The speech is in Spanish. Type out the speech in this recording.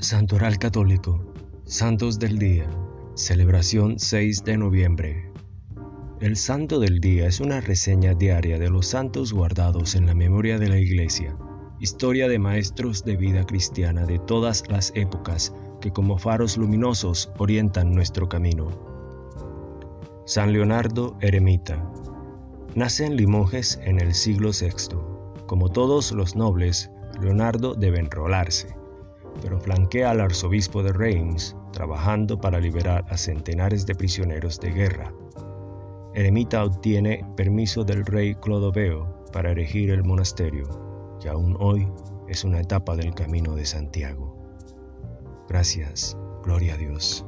Santoral Católico, Santos del Día, celebración 6 de noviembre. El Santo del Día es una reseña diaria de los santos guardados en la memoria de la Iglesia, historia de maestros de vida cristiana de todas las épocas que como faros luminosos orientan nuestro camino. San Leonardo Eremita. Nace en Limoges en el siglo VI. Como todos los nobles, Leonardo debe enrolarse pero flanquea al arzobispo de Reims, trabajando para liberar a centenares de prisioneros de guerra. Eremita obtiene permiso del rey Clodoveo para erigir el monasterio, que aún hoy es una etapa del camino de Santiago. Gracias, gloria a Dios.